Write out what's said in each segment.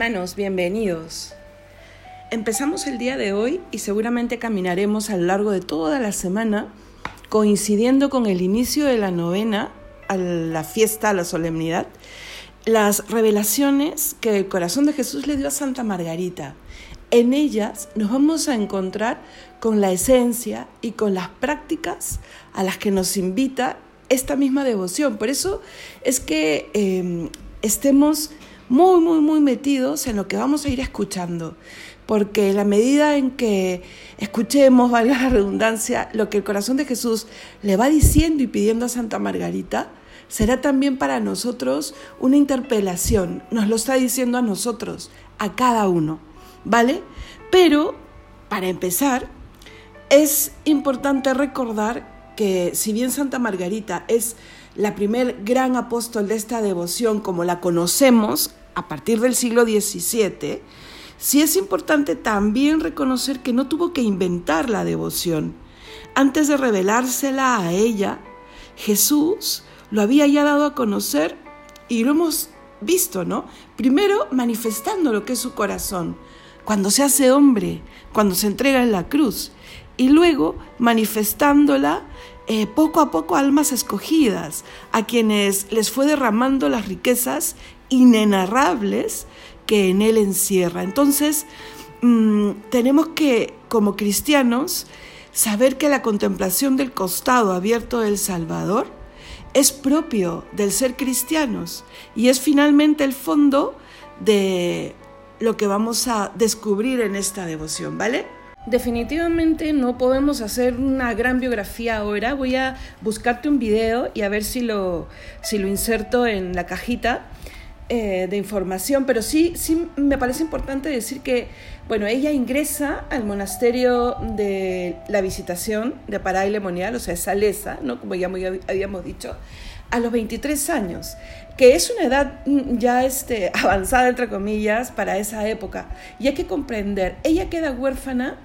Hermanos, bienvenidos. Empezamos el día de hoy y seguramente caminaremos a lo largo de toda la semana, coincidiendo con el inicio de la novena, a la fiesta, a la solemnidad, las revelaciones que el corazón de Jesús le dio a Santa Margarita. En ellas nos vamos a encontrar con la esencia y con las prácticas a las que nos invita esta misma devoción. Por eso es que eh, estemos muy, muy, muy metidos en lo que vamos a ir escuchando, porque la medida en que escuchemos, valga la redundancia, lo que el corazón de Jesús le va diciendo y pidiendo a Santa Margarita, será también para nosotros una interpelación, nos lo está diciendo a nosotros, a cada uno, ¿vale? Pero, para empezar, es importante recordar que si bien Santa Margarita es la primer gran apóstol de esta devoción como la conocemos a partir del siglo XVII, sí es importante también reconocer que no tuvo que inventar la devoción. Antes de revelársela a ella, Jesús lo había ya dado a conocer y lo hemos visto, ¿no? Primero manifestando lo que es su corazón, cuando se hace hombre, cuando se entrega en la cruz, y luego manifestándola eh, poco a poco almas escogidas, a quienes les fue derramando las riquezas inenarrables que en él encierra. Entonces, mm, tenemos que, como cristianos, saber que la contemplación del costado abierto del Salvador es propio del ser cristianos y es finalmente el fondo de lo que vamos a descubrir en esta devoción, ¿vale? Definitivamente no podemos hacer una gran biografía ahora. Voy a buscarte un video y a ver si lo, si lo inserto en la cajita eh, de información. Pero sí, sí me parece importante decir que, bueno, ella ingresa al monasterio de la Visitación de Pará y Lemonial, o sea, Salesa, ¿no? como ya habíamos dicho, a los 23 años, que es una edad mm, ya este, avanzada, entre comillas, para esa época. Y hay que comprender, ella queda huérfana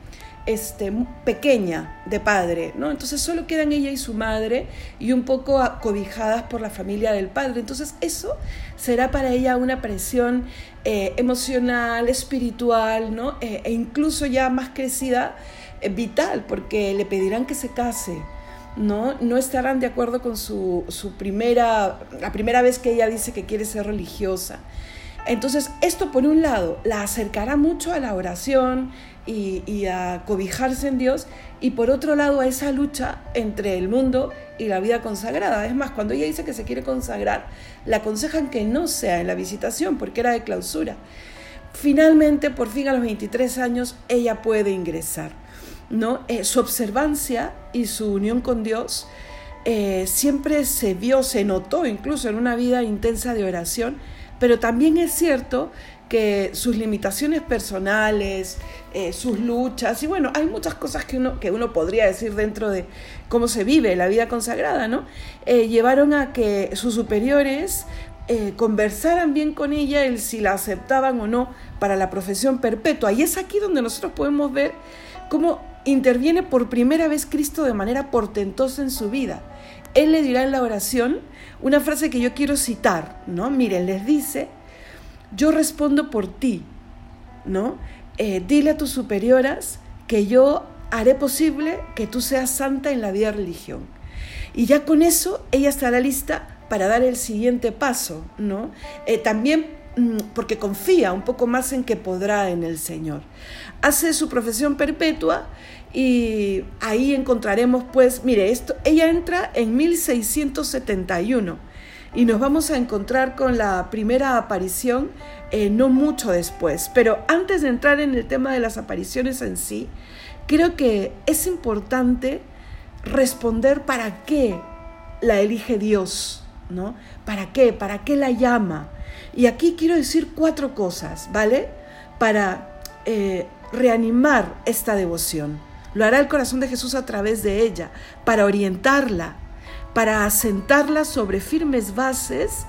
este, pequeña de padre, ¿no? Entonces solo quedan ella y su madre y un poco cobijadas por la familia del padre. Entonces eso será para ella una presión eh, emocional, espiritual, ¿no? Eh, e incluso ya más crecida, eh, vital, porque le pedirán que se case. ¿no? no estarán de acuerdo con su, su primera, la primera vez que ella dice que quiere ser religiosa. Entonces, esto por un lado la acercará mucho a la oración y, a cobijarse en Dios, y por otro lado a esa lucha entre el mundo y la vida consagrada. Es más, cuando ella dice que se quiere consagrar, le aconsejan que no sea en la visitación porque era de clausura. Finalmente, por fin a los 23 años, ella puede ingresar. ¿no? Eh, su observancia y su unión con Dios eh, siempre se vio, se notó incluso en una vida intensa de oración pero también es cierto que sus limitaciones personales, eh, sus luchas, y bueno, hay muchas cosas que uno, que uno podría decir dentro de cómo se vive la vida consagrada, ¿no? Eh, llevaron a que sus superiores eh, conversaran bien con ella, el si la aceptaban o no para la profesión perpetua. Y es aquí donde nosotros podemos ver cómo interviene por primera vez Cristo de manera portentosa en su vida. Él le dirá en la oración una frase que yo quiero citar, ¿no? Miren, les dice, yo respondo por ti, ¿no? Eh, dile a tus superioras que yo haré posible que tú seas santa en la vida religión. Y ya con eso ella estará lista para dar el siguiente paso, ¿no? Eh, también porque confía un poco más en que podrá en el Señor. Hace su profesión perpetua y ahí encontraremos, pues, mire, esto, ella entra en 1671 y nos vamos a encontrar con la primera aparición eh, no mucho después. Pero antes de entrar en el tema de las apariciones en sí, creo que es importante responder para qué la elige Dios, ¿no? ¿Para qué? ¿Para qué la llama? Y aquí quiero decir cuatro cosas, ¿vale? Para eh, reanimar esta devoción. Lo hará el corazón de Jesús a través de ella, para orientarla, para asentarla sobre firmes bases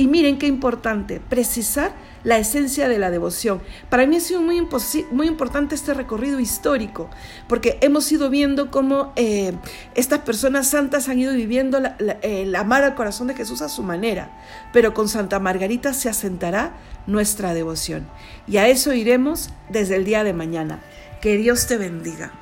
Y miren qué importante, precisar la esencia de la devoción. Para mí ha sido muy, muy importante este recorrido histórico, porque hemos ido viendo cómo eh, estas personas santas han ido viviendo el amar al corazón de Jesús a su manera, pero con Santa Margarita se asentará nuestra devoción. Y a eso iremos desde el día de mañana. Que Dios te bendiga.